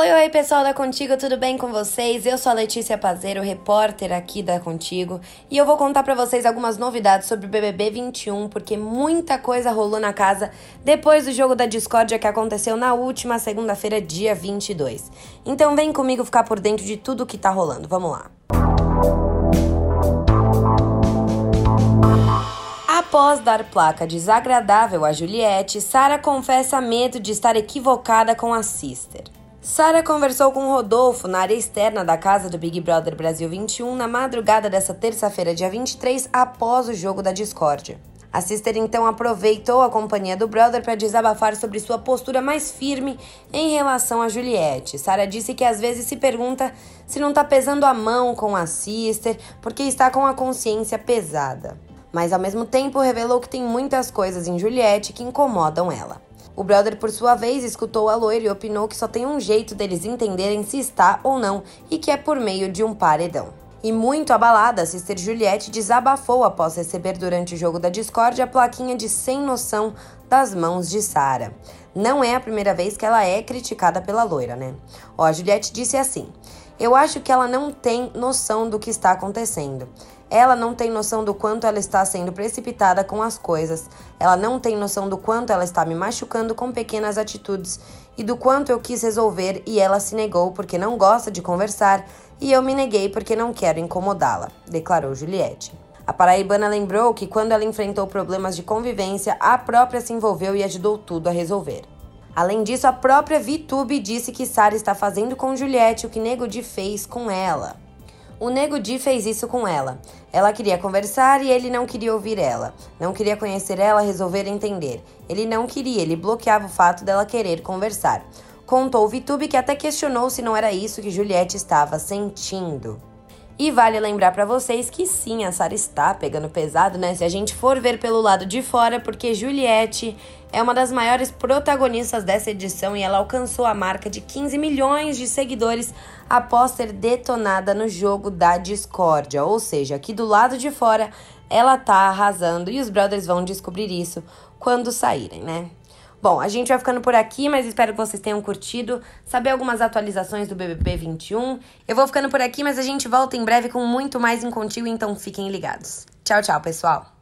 Oi, oi, pessoal da Contigo, tudo bem com vocês? Eu sou a Letícia Pazeiro, repórter aqui da Contigo, e eu vou contar para vocês algumas novidades sobre o BBB 21, porque muita coisa rolou na casa depois do jogo da discórdia que aconteceu na última segunda-feira, dia 22. Então vem comigo ficar por dentro de tudo que tá rolando. Vamos lá. Após dar placa desagradável a Juliette, Sara confessa medo de estar equivocada com a Sister. Sara conversou com Rodolfo na área externa da casa do Big Brother Brasil 21 na madrugada dessa terça-feira, dia 23, após o jogo da discórdia. A Sister então aproveitou a companhia do brother para desabafar sobre sua postura mais firme em relação a Juliette. Sara disse que às vezes se pergunta se não tá pesando a mão com a Sister porque está com a consciência pesada. Mas ao mesmo tempo revelou que tem muitas coisas em Juliette que incomodam ela. O brother, por sua vez, escutou a loira e opinou que só tem um jeito deles entenderem se está ou não e que é por meio de um paredão. E muito abalada, a Sister Juliette desabafou após receber durante o jogo da Discord a plaquinha de sem noção das mãos de Sara. Não é a primeira vez que ela é criticada pela loira, né? Ó, a Juliette disse assim: Eu acho que ela não tem noção do que está acontecendo. Ela não tem noção do quanto ela está sendo precipitada com as coisas. Ela não tem noção do quanto ela está me machucando com pequenas atitudes e do quanto eu quis resolver e ela se negou porque não gosta de conversar e eu me neguei porque não quero incomodá-la, declarou Juliette. A paraibana lembrou que quando ela enfrentou problemas de convivência, a própria se envolveu e ajudou tudo a resolver. Além disso, a própria VTube disse que Sara está fazendo com Juliette o que Nego Di fez com ela. O Nego Di fez isso com ela. Ela queria conversar e ele não queria ouvir ela. Não queria conhecer ela, resolver entender. Ele não queria, ele bloqueava o fato dela querer conversar. Contou o Vitube que até questionou se não era isso que Juliette estava sentindo. E vale lembrar para vocês que sim, a Sara está pegando pesado, né? Se a gente for ver pelo lado de fora, porque Juliette é uma das maiores protagonistas dessa edição e ela alcançou a marca de 15 milhões de seguidores após ser detonada no jogo da discórdia. Ou seja, aqui do lado de fora ela tá arrasando e os brothers vão descobrir isso quando saírem, né? Bom, a gente vai ficando por aqui, mas espero que vocês tenham curtido. Saber algumas atualizações do BBB 21. Eu vou ficando por aqui, mas a gente volta em breve com muito mais em contigo, então fiquem ligados. Tchau, tchau, pessoal.